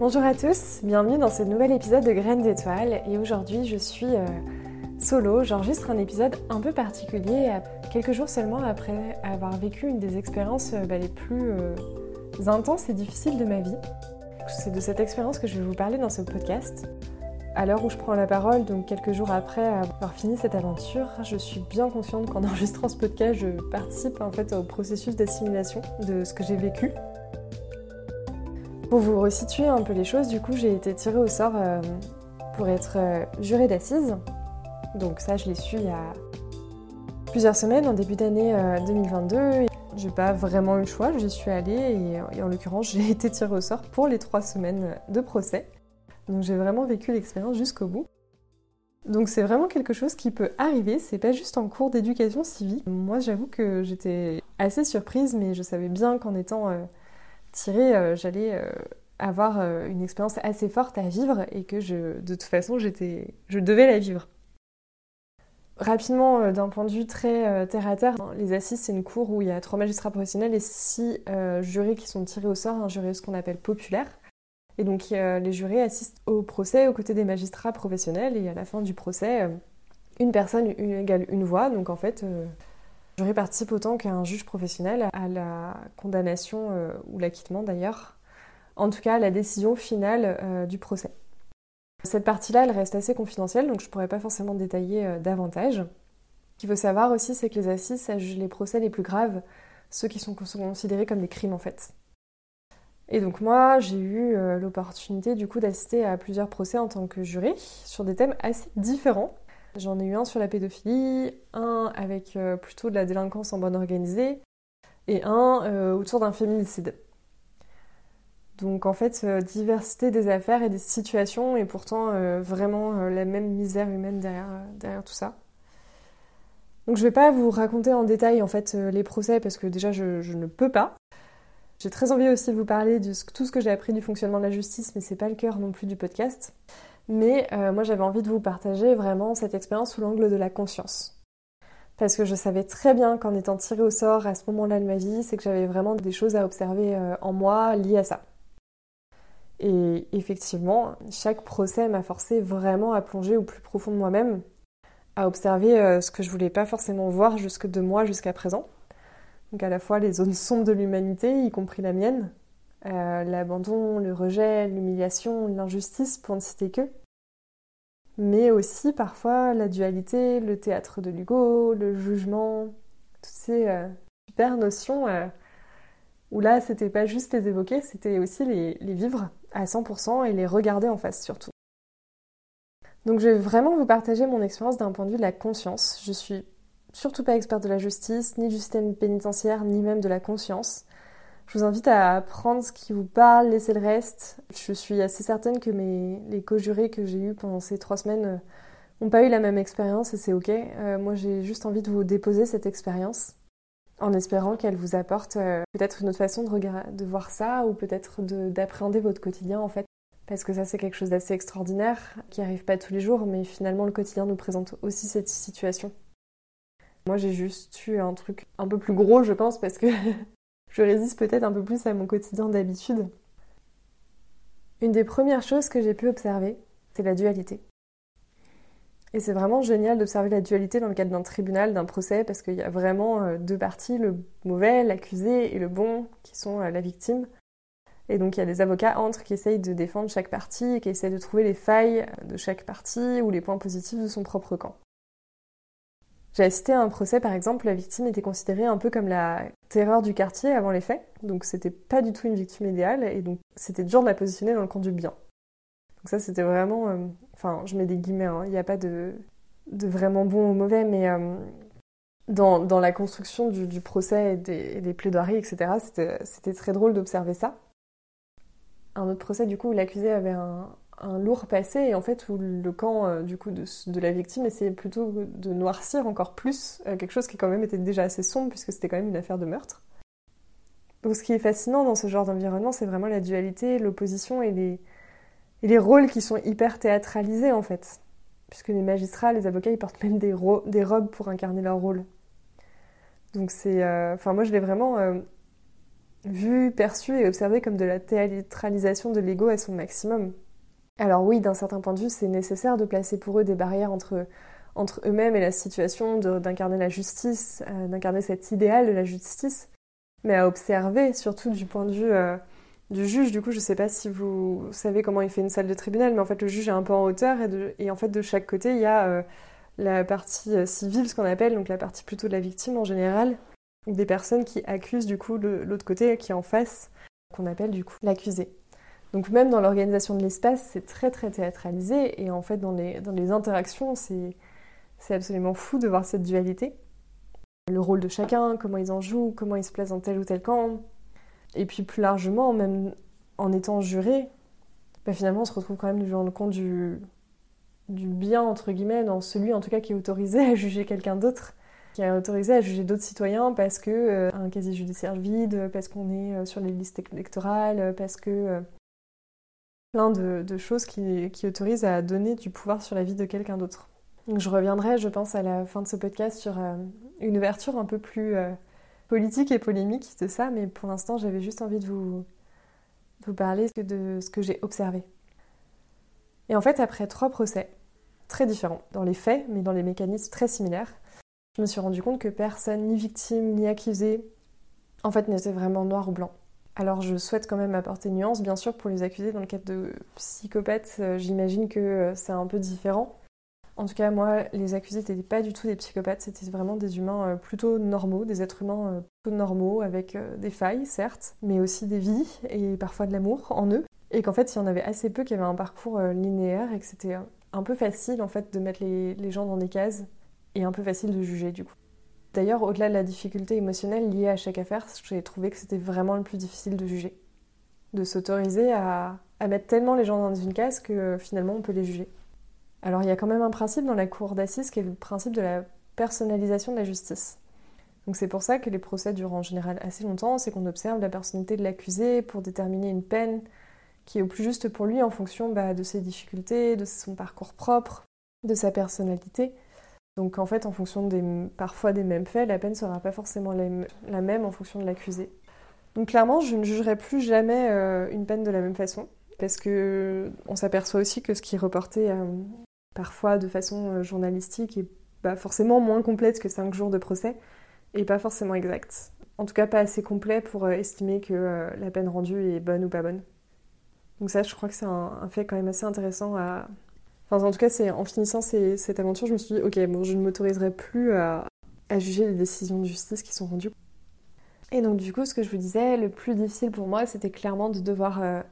Bonjour à tous, bienvenue dans ce nouvel épisode de Graines d'étoiles et aujourd'hui je suis euh, solo, j'enregistre un épisode un peu particulier quelques jours seulement après avoir vécu une des expériences euh, bah, les plus euh, intenses et difficiles de ma vie. C'est de cette expérience que je vais vous parler dans ce podcast. À l'heure où je prends la parole, donc quelques jours après avoir fini cette aventure, je suis bien consciente qu'en enregistrant ce podcast, je participe en fait au processus d'assimilation de ce que j'ai vécu pour vous resituer un peu les choses, du coup, j'ai été tirée au sort euh, pour être euh, jurée d'assises. Donc ça, je l'ai su il y a plusieurs semaines, en début d'année 2022. Euh, j'ai pas vraiment eu le choix, j'y suis allée et, en l'occurrence, j'ai été tirée au sort pour les trois semaines de procès. Donc j'ai vraiment vécu l'expérience jusqu'au bout. Donc c'est vraiment quelque chose qui peut arriver, c'est pas juste en cours d'éducation civique. Moi j'avoue que j'étais assez surprise, mais je savais bien qu'en étant tirée, euh, j'allais euh, avoir euh, une expérience assez forte à vivre et que je, de toute façon, j'étais, je devais la vivre. Rapidement, d'un point de vue très terre à terre, les assises, c'est une cour où il y a trois magistrats professionnels et six jurés qui sont tirés au sort, un jury ce qu'on appelle populaire. Et donc les jurés assistent au procès aux côtés des magistrats professionnels et à la fin du procès, une personne égale une voix. Donc en fait, Jury participe autant qu'un juge professionnel à la condamnation euh, ou l'acquittement d'ailleurs, en tout cas à la décision finale euh, du procès. Cette partie-là, elle reste assez confidentielle, donc je ne pourrais pas forcément détailler euh, davantage. Ce qu'il faut savoir aussi, c'est que les assises, ça les procès les plus graves, ceux qui sont considérés comme des crimes en fait. Et donc moi, j'ai eu l'opportunité du coup d'assister à plusieurs procès en tant que juré sur des thèmes assez différents. J'en ai eu un sur la pédophilie, un avec euh, plutôt de la délinquance en bonne organisée, et un euh, autour d'un féminicide. Donc en fait, euh, diversité des affaires et des situations, et pourtant vraiment la même misère humaine derrière, tout ça. Donc je vais pas vous raconter en détail en fait les procès parce que déjà je, je ne peux pas. J'ai très envie aussi de vous parler de tout ce que j'ai appris du fonctionnement de la justice, mais c'est pas le cœur non plus du podcast. Mais euh, moi j'avais envie de vous partager vraiment cette expérience sous l'angle de la conscience. Parce que je savais très bien qu'en étant tirée au sort à ce moment-là de ma vie, c'est que j'avais vraiment des choses à observer euh, en moi liées à ça. Et effectivement, chaque procès m'a forcé vraiment à plonger au plus profond de moi-même, à observer euh, ce que je voulais pas forcément voir jusque de moi jusqu'à présent. Donc à la fois les zones sombres de l'humanité, y compris la mienne, euh, l'abandon, le rejet, l'humiliation, l'injustice, pour ne citer que. Mais aussi parfois la dualité, le théâtre de l'Hugo, le jugement, toutes ces euh, super notions euh, où là c'était pas juste les évoquer, c'était aussi les, les vivre à 100% et les regarder en face surtout. Donc je vais vraiment vous partager mon expérience d'un point de vue de la conscience. Je suis surtout pas experte de la justice, ni du système pénitentiaire, ni même de la conscience. Je vous invite à prendre ce qui vous parle, laisser le reste. Je suis assez certaine que mes, les co-jurés que j'ai eus pendant ces trois semaines n'ont euh, pas eu la même expérience et c'est ok. Euh, moi j'ai juste envie de vous déposer cette expérience en espérant qu'elle vous apporte euh, peut-être une autre façon de, de voir ça ou peut-être d'appréhender votre quotidien en fait. Parce que ça c'est quelque chose d'assez extraordinaire qui arrive pas tous les jours mais finalement le quotidien nous présente aussi cette situation. Moi j'ai juste eu un truc un peu plus gros je pense parce que je résiste peut-être un peu plus à mon quotidien d'habitude. Une des premières choses que j'ai pu observer, c'est la dualité. Et c'est vraiment génial d'observer la dualité dans le cadre d'un tribunal, d'un procès, parce qu'il y a vraiment euh, deux parties, le mauvais, l'accusé, et le bon, qui sont euh, la victime. Et donc il y a des avocats entre qui essayent de défendre chaque partie et qui essayent de trouver les failles de chaque partie ou les points positifs de son propre camp. J'ai assisté un procès, par exemple, la victime était considérée un peu comme la terreur du quartier avant les faits, donc c'était pas du tout une victime idéale, et donc c'était dur de la positionner dans le camp du bien. Donc ça, c'était vraiment... Euh, enfin, je mets des guillemets, hein, il n'y a pas de, vraiment bon ou mauvais, mais euh, dans, la construction du, procès et des, des, plaidoiries, etc., c'était très drôle d'observer ça. Un autre procès, du coup, où l'accusé avait un, un lourd passé et en fait où le camp euh, du coup de, la victime essayait plutôt de noircir encore plus euh, quelque chose qui quand même était déjà assez sombre puisque c'était quand même une affaire de meurtre. Donc ce qui est fascinant dans ce genre d'environnement, c'est vraiment la dualité, l'opposition et les, et les rôles qui sont hyper théâtralisés en fait. Puisque les magistrats, les avocats, ils portent même des, des robes pour incarner leur rôle. Donc c'est... Euh, enfin moi je l'ai vraiment vu, perçu et observé comme de la théâtralisation de l'ego à son maximum. Alors oui, d'un certain point de vue, c'est nécessaire de placer pour eux des barrières entre, eux-mêmes et la situation, d'incarner la justice, euh, d'incarner cet idéal de la justice, mais à observer, surtout du point de vue euh, du juge. Du coup, je ne sais pas si vous savez comment il fait une salle de tribunal, mais en fait, le juge est un peu en hauteur et, et en fait, de chaque côté, il y a euh, la partie civile, ce qu'on appelle, donc la partie plutôt de la victime en général, des personnes qui accusent du coup l'autre côté qui est en face, qu'on appelle du coup l'accusé. Donc même dans l'organisation de l'espace, c'est très très théâtralisé et en fait dans les, dans les interactions, c'est absolument fou de voir cette dualité. Le rôle de chacun, comment ils en jouent, comment ils se placent dans tel ou tel camp. Et puis plus largement, même en étant juré, bah finalement on se retrouve quand même dans le compte du, du bien, entre guillemets, dans celui en tout cas qui est autorisé à juger quelqu'un d'autre qui est autorisé à juger d'autres citoyens parce que euh, un casier judiciaire vide, parce qu'on est euh, sur les listes électorales, parce que euh, plein de, choses qui, autorisent à donner du pouvoir sur la vie de quelqu'un d'autre. Je reviendrai, je pense, à la fin de ce podcast sur une ouverture un peu plus politique et polémique de ça, mais pour l'instant j'avais juste envie de vous, de vous parler de ce que j'ai observé. Et en fait, après trois procès, très différents dans les faits, mais dans les mécanismes très similaires, je me suis rendu compte que personne, ni victime, ni accusé, en fait, n'était vraiment noir ou blanc. Alors je souhaite quand même apporter nuance, bien sûr, pour les accusés dans le cadre de psychopathes, euh, j'imagine que euh, c'est un peu différent. En tout cas, moi, les accusés n'étaient pas du tout des psychopathes, c'était vraiment des humains euh, plutôt normaux, des êtres humains plutôt normaux, avec des failles, certes, mais aussi des vies et parfois de l'amour en eux. Et qu'en fait, il y en avait assez peu qui avaient un parcours linéaire et que c'était un peu facile, en fait, de mettre les gens dans des cases et un peu facile de juger du coup. D'ailleurs, au-delà de la difficulté émotionnelle liée à chaque affaire, j'ai trouvé que c'était vraiment le plus difficile de juger. De s'autoriser à, mettre tellement les gens dans une case que finalement on peut les juger. Alors il y a quand même un principe dans la cour d'assises qui est le principe de la personnalisation de la justice. Donc c'est pour ça que les procès durent en général assez longtemps, c'est qu'on observe la personnalité de l'accusé pour déterminer une peine qui est au plus juste pour lui en fonction bah, de ses difficultés, de son parcours propre, de sa personnalité. Donc en fait, en fonction des, parfois des mêmes faits, la peine ne sera pas forcément la, même en fonction de l'accusé. Donc clairement, je ne jugerai plus jamais euh, une peine de la même façon, parce que on s'aperçoit aussi que ce qui est reporté euh, parfois de façon euh, journalistique est forcément moins complète que 5 jours de procès, et pas forcément exact. En tout cas, pas assez complet pour estimer que la peine rendue est bonne ou pas bonne. Donc ça, je crois que c'est un fait quand même assez intéressant à, en tout cas, en finissant cette aventure, je me suis dit, ok, bon, je ne m'autoriserai plus à, juger les décisions de justice qui sont rendues. Et donc, du coup, ce que je vous disais, le plus difficile pour moi, c'était clairement de devoir euh,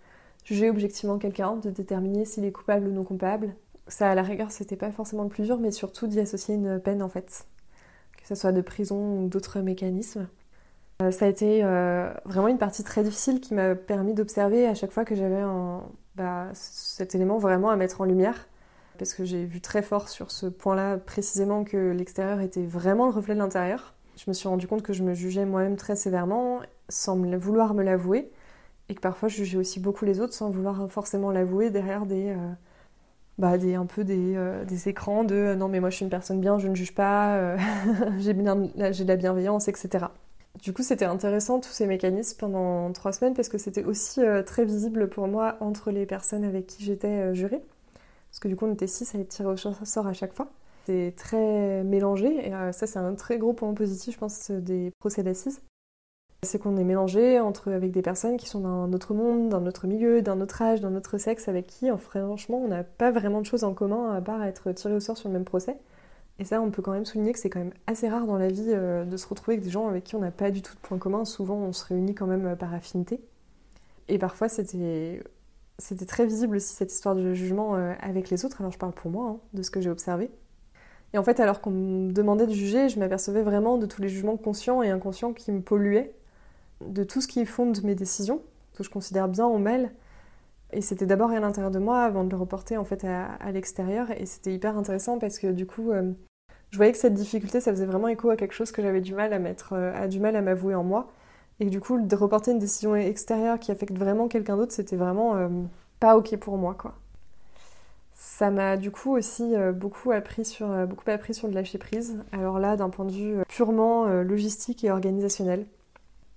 juger objectivement quelqu'un, de déterminer s'il est coupable ou non coupable. Ça, à la rigueur, c'était pas forcément le plus dur, mais surtout d'y associer une peine, en fait. Que ce soit de prison ou d'autres mécanismes. Euh, ça a été euh, vraiment une partie très difficile qui m'a permis d'observer à chaque fois que j'avais bah, cet élément vraiment à mettre en lumière parce que j'ai vu très fort sur ce point-là précisément que l'extérieur était vraiment le reflet de l'intérieur. Je me suis rendu compte que je me jugeais moi-même très sévèrement sans vouloir me l'avouer et que parfois je jugeais aussi beaucoup les autres sans vouloir forcément l'avouer derrière des, euh, bah, un peu des, euh, écrans de euh, non mais moi je suis une personne bien, je ne juge pas, j'ai de la bienveillance, etc. Du coup, c'était intéressant tous ces mécanismes pendant trois semaines parce que c'était aussi très visible pour moi entre les personnes avec qui j'étais jurée parce que du coup on était six à être tirés au sort à chaque fois. C'est très mélangé, et euh, ça c'est un très gros point positif je pense des procès d'assises. C'est qu'on est mélangé entre, avec des personnes qui sont d'un autre monde, d'un autre milieu, d'un autre âge, d'un autre sexe, avec qui franchement on n'a pas vraiment de choses en commun à part être tirés au sort sur le même procès. Et ça, on peut quand même souligner que c'est quand même assez rare dans la vie euh, de se retrouver avec des gens avec qui on n'a pas du tout de points communs. Souvent, on se réunit quand même euh, par affinité. Et parfois, c'était c'était très visible aussi cette histoire de jugement euh, avec les autres, alors je parle pour moi, hein, de ce que j'ai observé. Et en fait, alors qu'on me demandait de juger, je m'apercevais vraiment de tous les jugements conscients et inconscients qui me polluaient, de tout ce qui fonde mes décisions, que je considère bien ou mal, Et c'était d'abord à l'intérieur de moi avant de le reporter en fait à, l'extérieur. Et c'était hyper intéressant parce que du coup, euh, je voyais que cette difficulté, ça faisait vraiment écho à quelque chose que j'avais du mal à mettre, à du mal à m'avouer en moi. Et du coup, de reporter une décision extérieure qui affecte vraiment quelqu'un d'autre, c'était vraiment pas ok pour moi, quoi. Ça m'a du coup aussi euh, beaucoup, appris sur, euh, beaucoup appris sur le lâcher prise. Alors là, d'un point de vue euh, purement logistique et organisationnel.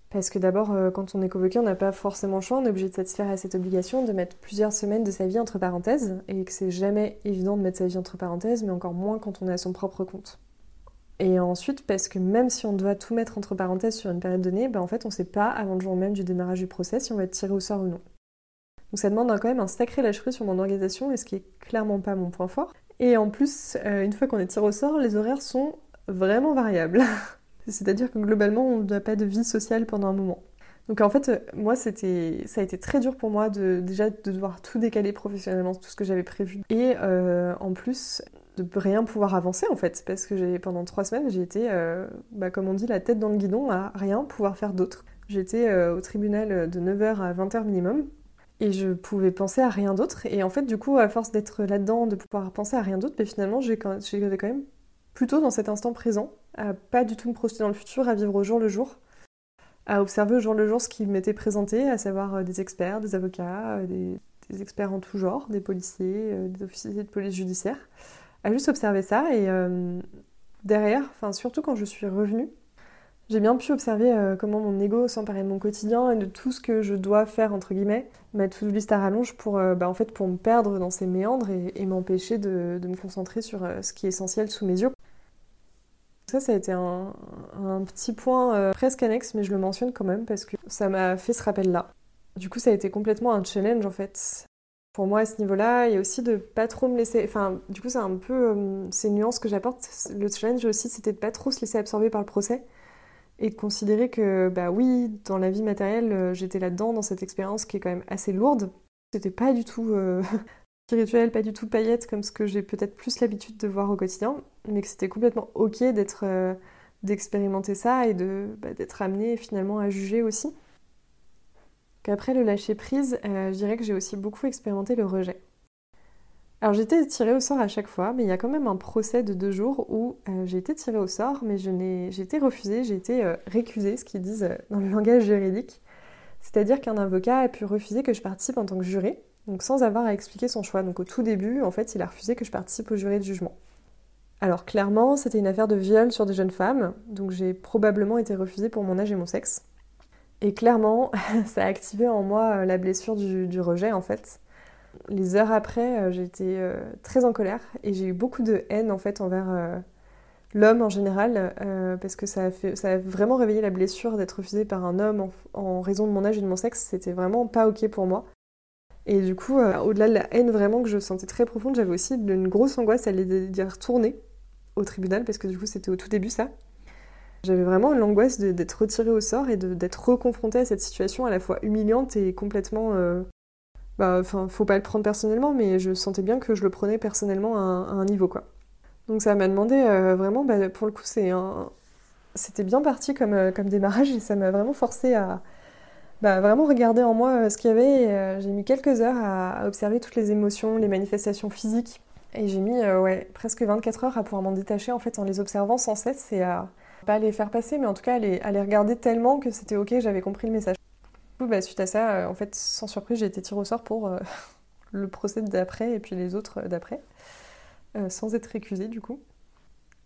Parce que d'abord, quand on est convoqué, on n'a pas forcément le choix, on est obligé de satisfaire à cette obligation de mettre plusieurs semaines de sa vie entre parenthèses, et que c'est jamais évident de mettre sa vie entre parenthèses, mais encore moins quand on est à son propre compte. Et ensuite, parce que même si on doit tout mettre entre parenthèses sur une période donnée, ben en fait, on ne sait pas avant le jour même du démarrage du procès si on va être tiré au sort ou non. Donc ça demande quand même un sacré lâcher sur mon organisation, et ce qui est clairement pas mon point fort. Et en plus, euh, une fois qu'on est tiré au sort, les horaires sont vraiment variables. C'est-à-dire que globalement, on n'a pas de vie sociale pendant un moment. Donc en fait, moi, c'était, ça a été très dur pour moi de déjà de devoir tout décaler professionnellement, tout ce que j'avais prévu. Et euh, en plus, de rien pouvoir avancer en fait, parce que pendant trois semaines, j'ai été, euh, bah, comme on dit, la tête dans le guidon à rien pouvoir faire d'autre. J'étais au tribunal de 9h à 20h minimum, et je pouvais penser à rien d'autre. Et en fait, du coup, à force d'être là-dedans, de pouvoir penser à rien d'autre, mais ben, finalement, j'ai quand, même plutôt dans cet instant présent, à pas du tout me projeter dans le futur, à vivre au jour le jour, à observer au jour le jour ce qui m'était présenté, à savoir euh, des experts, des avocats, euh, des, experts en tout genre, des policiers, euh, des officiers de police judiciaire, à juste observer ça. Et derrière, enfin surtout quand je suis revenue, j'ai bien pu observer euh, comment mon ego s'emparait de mon quotidien et de tout ce que je dois faire, entre guillemets, mettre toute liste à rallonge pour, euh, bah, en fait, pour me perdre dans ces méandres et, m'empêcher de, me concentrer sur euh, ce qui est essentiel sous mes yeux. Ça, ça a été un, petit point presque annexe, mais je le mentionne quand même parce que ça m'a fait ce rappel-là. Du coup, ça a été complètement un challenge en fait. Pour moi, à ce niveau-là, a aussi de pas trop me laisser. Enfin, du coup, c'est un peu ces nuances que j'apporte. Le challenge aussi, c'était de pas trop se laisser absorber par le procès et de considérer que, bah oui, dans la vie matérielle, euh, j'étais là-dedans, dans cette expérience qui est quand même assez lourde. C'était pas du tout euh, spirituel, pas du tout paillette comme ce que j'ai peut-être plus l'habitude de voir au quotidien, mais que c'était complètement ok d'être, euh, d'expérimenter ça et de, bah, d'être amené finalement à juger aussi. Qu'après le lâcher prise, je dirais que j'ai aussi beaucoup expérimenté le rejet. Alors été tirée au sort à chaque fois, mais il y a quand même un procès de deux jours où euh, j'ai été tirée au sort, mais j'ai été refusée, j'ai été euh, récusée, ce qu'ils disent euh, dans le langage juridique. C'est-à-dire qu'un avocat a pu refuser que je participe en tant que juré, donc sans avoir à expliquer son choix. Donc au tout début, en fait, il a refusé que je participe au jury de jugement. Alors clairement, c'était une affaire de viol sur des jeunes femmes, donc j'ai probablement été refusée pour mon âge et mon sexe. Et clairement, ça a activé en moi la blessure du rejet en fait. Les heures après, euh, j'étais euh, très en colère et j'ai eu beaucoup de haine en fait envers euh, l'homme en général parce que ça a, fait, ça a vraiment réveillé la blessure d'être refusée par un homme en, raison de mon âge et de mon sexe. C'était vraiment pas ok pour moi. Et du coup, au-delà de la haine vraiment que je sentais très profonde, j'avais aussi une grosse angoisse à l'idée retourner au tribunal parce que du coup c'était au tout début ça. J'avais vraiment l'angoisse d'être retirée au sort et d'être reconfrontée à cette situation à la fois humiliante et complètement bah, enfin, faut pas le prendre personnellement, mais je sentais bien que je le prenais personnellement à un, niveau, quoi. Donc ça m'a demandé euh, vraiment, bah, pour le coup, c'est un... c'était bien parti comme, euh, comme démarrage et ça m'a vraiment forcé à bah, vraiment regarder en moi euh, ce qu'il y avait. j'ai mis quelques heures à, observer toutes les émotions, les manifestations physiques. Et j'ai mis ouais, presque 24 heures à pouvoir m'en détacher en fait en les observant sans cesse et à pas les faire passer, mais en tout cas à les, à les regarder tellement que c'était ok, j'avais compris le message. Bah, suite à ça, euh, en fait, sans surprise, j'ai été tirée au sort pour euh, le procès d'après et puis les autres d'après, euh, sans être récusée du coup.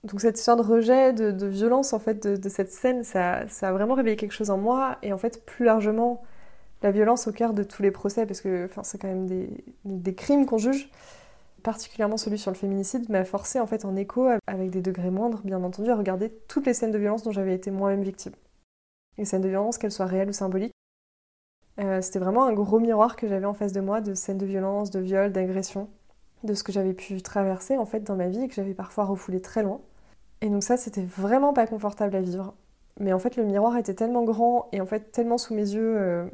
Donc cette histoire de rejet, de, violence en fait de, cette scène, ça, ça, a vraiment réveillé quelque chose en moi et en fait plus largement la violence au cœur de tous les procès parce que c'est quand même des, des crimes qu'on juge. Particulièrement celui sur le féminicide m'a forcé en fait en écho avec des degrés moindres bien entendu à regarder toutes les scènes de violence dont j'avais été moi-même victime. Les scènes de violence, qu'elles soient réelles ou symboliques, euh, c'était vraiment un gros miroir que j'avais en face de moi de scènes de violence, de viol, d'agression, de ce que j'avais pu traverser en fait dans ma vie et que j'avais parfois refoulé très loin. Et donc ça, c'était vraiment pas confortable à vivre. Mais en fait, le miroir était tellement grand et en fait tellement sous mes yeux, euh,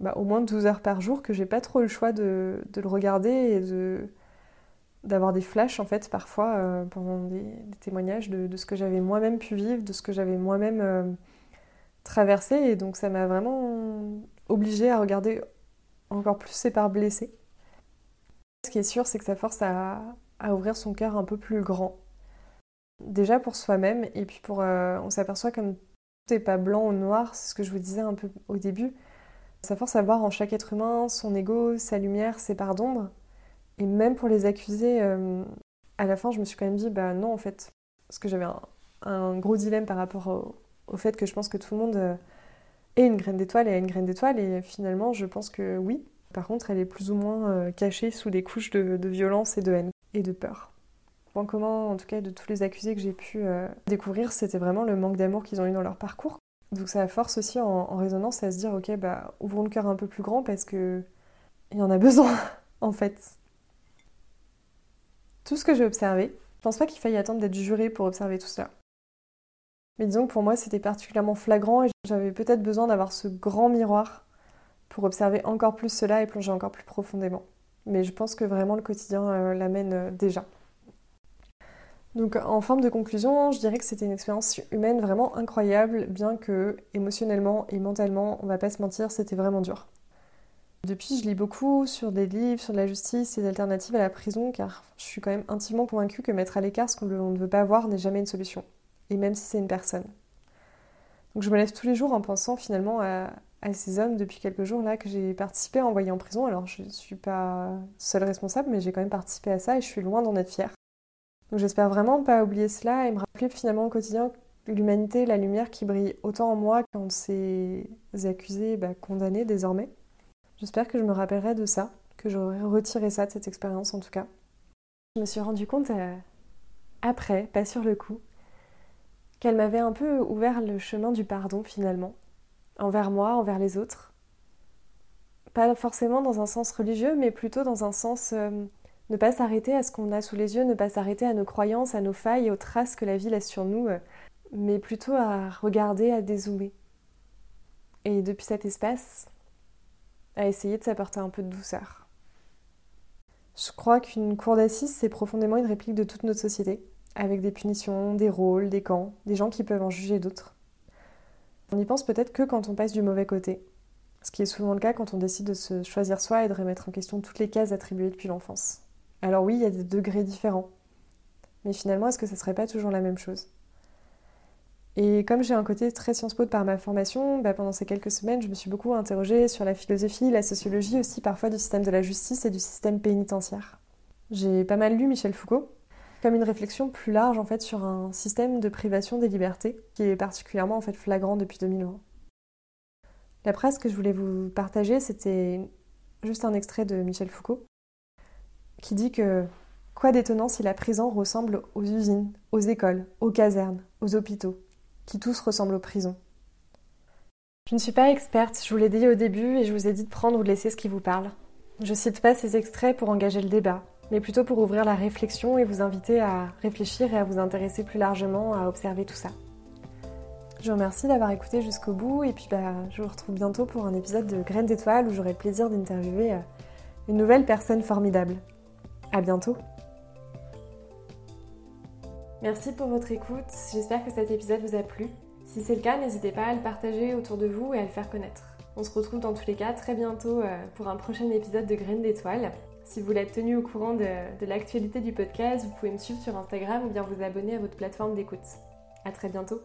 bah, au moins 12 heures par jour, que j'ai pas trop eu le choix de, le regarder et de d'avoir des flashs en fait parfois euh, pendant des, témoignages de, ce que j'avais moi-même pu vivre, de ce que j'avais moi-même traversé et donc ça m'a vraiment obligée à regarder encore plus ses parts blessées. Ce qui est sûr, c'est que ça force à, ouvrir son cœur un peu plus grand. Déjà pour soi-même, et puis pour. Euh, on s'aperçoit comme tout n'est pas blanc ou noir, c'est ce que je vous disais un peu au début. Ça force à voir en chaque être humain son ego, sa lumière, ses parts d'ombre. Et même pour les accuser, euh, à la fin, je me suis quand même dit, bah non, en fait, parce que j'avais un, gros dilemme par rapport au, fait que je pense que tout le monde euh, est une graine d'étoile et a une graine d'étoile, et finalement, je pense que oui. Par contre, elle est plus ou moins euh, cachée sous des couches de, violence et de haine et de peur. Point commun, en tout cas, de tous les accusés que j'ai pu euh, découvrir, c'était vraiment le manque d'amour qu'ils ont eu dans leur parcours. Donc ça force aussi en, résonance à se dire, ok, bah ouvrons le cœur un peu plus grand parce que il y en a besoin, en fait. Tout ce que j'ai observé, je pense pas qu'il faille attendre d'être juré pour observer tout cela. Mais disons que pour moi, c'était particulièrement flagrant et j'avais peut-être besoin d'avoir ce grand miroir pour observer encore plus cela et plonger encore plus profondément. Mais je pense que vraiment le quotidien euh, l'amène euh, déjà. Donc en forme de conclusion, je dirais que c'était une expérience humaine vraiment incroyable, bien que émotionnellement et mentalement, on va pas se mentir, c'était vraiment dur. Depuis, je lis beaucoup sur des livres, sur la justice, les alternatives à la prison, car je suis quand même intimement convaincue que mettre à l'écart ce qu'on ne veut pas voir n'est jamais une solution, et même si c'est une personne. Donc je me lève tous les jours en pensant finalement à, ces hommes depuis quelques jours là que j'ai participé à envoyer en prison. Alors je ne suis pas seule responsable, mais j'ai quand même participé à ça et je suis loin d'en être fière. Donc j'espère vraiment ne pas oublier cela et me rappeler finalement au quotidien l'humanité, la lumière qui brille autant en moi quand ces accusés bah, condamnés désormais. J'espère que je me rappellerai de ça, que j'aurai retiré ça de cette expérience en tout cas. Je me suis rendu compte euh, après, pas sur le coup, qu'elle m'avait un peu ouvert le chemin du pardon finalement envers moi, envers les autres. Pas forcément dans un sens religieux, mais plutôt dans un sens euh, ne pas s'arrêter à ce qu'on a sous les yeux, ne pas s'arrêter à nos croyances, à nos failles, aux traces que la vie laisse sur nous, euh, mais plutôt à regarder, à dézoomer. Et depuis cet espace, à essayer de s'apporter un peu de douceur. Je crois qu'une cour d'assises, c'est profondément une réplique de toute notre société, avec des punitions, des rôles, des camps, des gens qui peuvent en juger d'autres. On n'y pense peut-être que quand on passe du mauvais côté, ce qui est souvent le cas quand on décide de se choisir soi et de remettre en question toutes les cases attribuées depuis l'enfance. Alors oui, il y a des degrés différents, mais finalement, est-ce que ce serait pas toujours la même chose? Et comme j'ai un côté très Sciences Po par ma formation, bah, pendant ces quelques semaines, je me suis beaucoup interrogée sur la philosophie, la sociologie aussi parfois du système de la justice et du système pénitentiaire. J'ai pas mal lu Michel Foucault, comme une réflexion plus large en fait sur un système de privation des libertés qui est particulièrement en fait flagrant depuis 2020. La presse que je voulais vous partager, c'était juste un extrait de Michel Foucault qui dit que quoi d'étonnant si la prison ressemble aux usines, aux écoles, aux casernes, aux hôpitaux, qui tous ressemblent aux prisons. Je ne suis pas experte, je vous l'ai dit au début et je vous ai dit de prendre ou de laisser ce qui vous parle. Je cite pas ces extraits pour engager le débat, mais plutôt pour ouvrir la réflexion et vous inviter à réfléchir et à vous intéresser plus largement à observer tout ça. Je vous remercie d'avoir écouté jusqu'au bout et puis bah, je vous retrouve bientôt pour un épisode de Graines d'étoiles où j'aurai le plaisir d'interviewer euh, une nouvelle personne formidable. À bientôt Merci pour votre écoute, j'espère que cet épisode vous a plu. Si c'est le cas, n'hésitez pas à le partager autour de vous et à le faire connaître. On se retrouve dans tous les cas très bientôt euh, pour un prochain épisode de Graines d'étoiles. Si vous être tenu au courant de, de l'actualité du podcast, vous pouvez me suivre sur Instagram ou bien vous abonner à votre plateforme d'écoute. À très bientôt